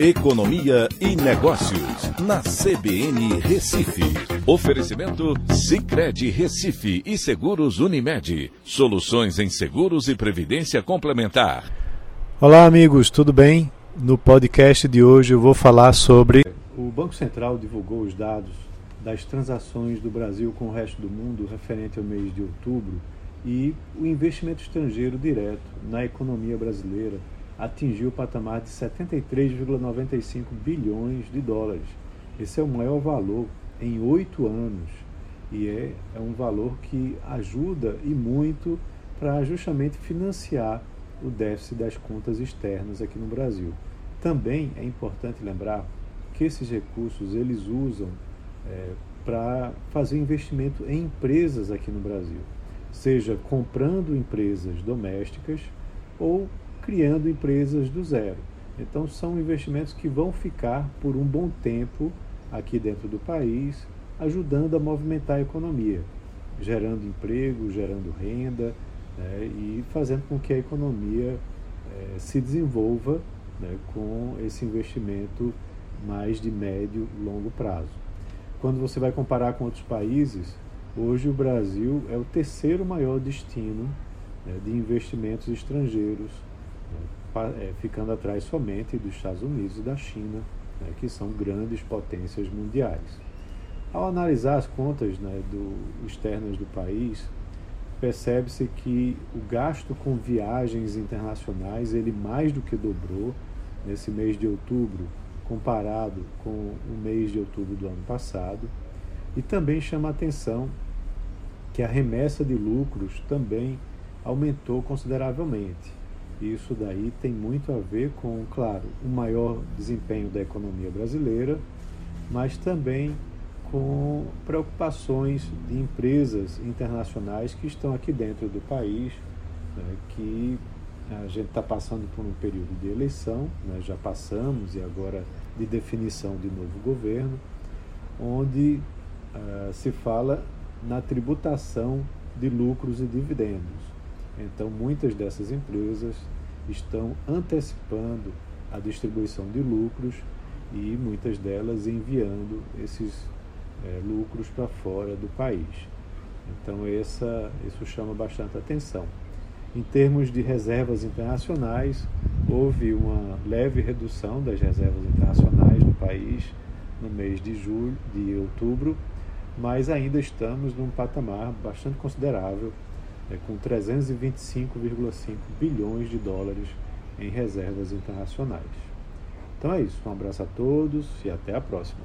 Economia e Negócios, na CBN Recife. Oferecimento Cicred Recife e Seguros Unimed. Soluções em seguros e previdência complementar. Olá, amigos, tudo bem? No podcast de hoje eu vou falar sobre. O Banco Central divulgou os dados das transações do Brasil com o resto do mundo referente ao mês de outubro e o investimento estrangeiro direto na economia brasileira atingiu o patamar de 73,95 bilhões de dólares. Esse é o maior valor em oito anos e é, é um valor que ajuda e muito para justamente financiar o déficit das contas externas aqui no Brasil. Também é importante lembrar que esses recursos eles usam é, para fazer investimento em empresas aqui no Brasil, seja comprando empresas domésticas ou criando empresas do zero. Então, são investimentos que vão ficar por um bom tempo aqui dentro do país, ajudando a movimentar a economia, gerando emprego, gerando renda né, e fazendo com que a economia é, se desenvolva né, com esse investimento mais de médio e longo prazo. Quando você vai comparar com outros países, hoje o Brasil é o terceiro maior destino né, de investimentos estrangeiros ficando atrás somente dos Estados Unidos e da China, né, que são grandes potências mundiais. Ao analisar as contas né, do, externas do país, percebe-se que o gasto com viagens internacionais ele mais do que dobrou nesse mês de outubro comparado com o mês de outubro do ano passado e também chama a atenção que a remessa de lucros também aumentou consideravelmente. Isso daí tem muito a ver com, claro, o maior desempenho da economia brasileira, mas também com preocupações de empresas internacionais que estão aqui dentro do país, né, que a gente está passando por um período de eleição, né, já passamos e agora de definição de novo governo, onde uh, se fala na tributação de lucros e dividendos. Então, muitas dessas empresas estão antecipando a distribuição de lucros e muitas delas enviando esses é, lucros para fora do país. Então, essa, isso chama bastante atenção. Em termos de reservas internacionais, houve uma leve redução das reservas internacionais no país no mês de julho, de outubro, mas ainda estamos num patamar bastante considerável é, com 325,5 bilhões de dólares em reservas internacionais. Então é isso, um abraço a todos e até a próxima.